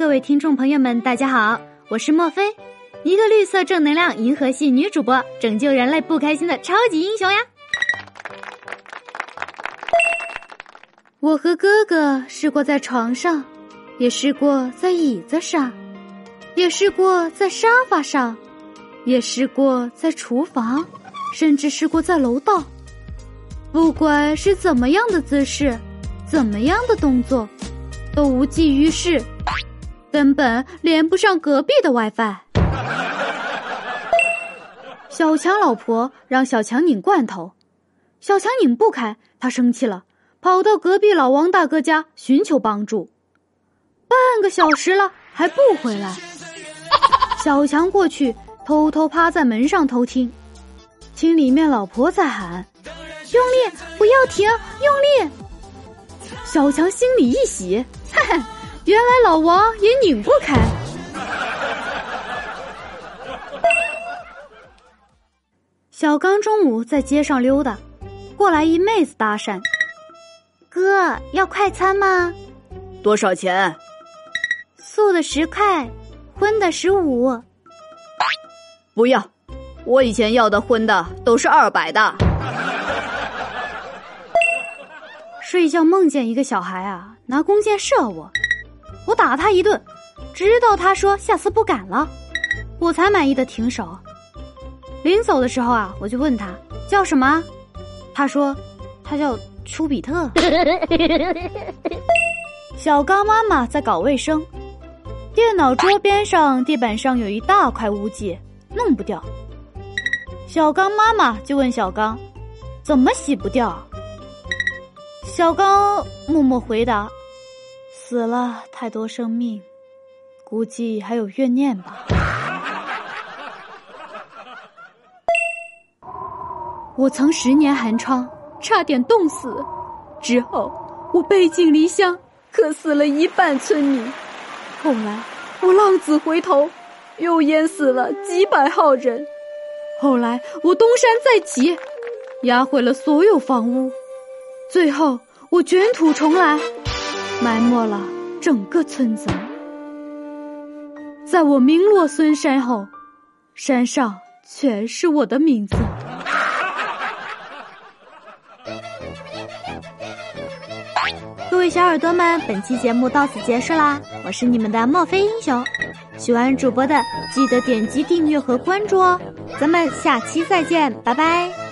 各位听众朋友们，大家好，我是莫非，一个绿色正能量银河系女主播，拯救人类不开心的超级英雄呀！我和哥哥试过在床上，也试过在椅子上，也试过在沙发上，也试过在厨房，甚至试过在楼道。不管是怎么样的姿势，怎么样的动作，都无济于事，根本连不上隔壁的 WiFi。小强老婆让小强拧罐头，小强拧不开，他生气了。跑到隔壁老王大哥家寻求帮助，半个小时了还不回来。小强过去偷偷趴在门上偷听，听里面老婆在喊：“用力，不要停，用力！”小强心里一喜，哈哈，原来老王也拧不开。小刚中午在街上溜达，过来一妹子搭讪。哥，要快餐吗？多少钱？素的十块，荤的十五。不要，我以前要的荤的都是二百的。睡觉梦见一个小孩啊，拿弓箭射我，我打他一顿，直到他说下次不敢了，我才满意的停手。临走的时候啊，我就问他叫什么，他说他叫。丘比特，小刚妈妈在搞卫生，电脑桌边上地板上有一大块污迹，弄不掉。小刚妈妈就问小刚：“怎么洗不掉？”小刚默默回答：“死了太多生命，估计还有怨念吧。”我曾十年寒窗。差点冻死，之后我背井离乡，渴死了一半村民。后来我浪子回头，又淹死了几百号人。后来我东山再起，压毁了所有房屋。最后我卷土重来，埋没了整个村子。在我名落孙山后，山上全是我的名字。各位小耳朵们，本期节目到此结束啦！我是你们的墨菲英雄，喜欢主播的记得点击订阅和关注哦，咱们下期再见，拜拜。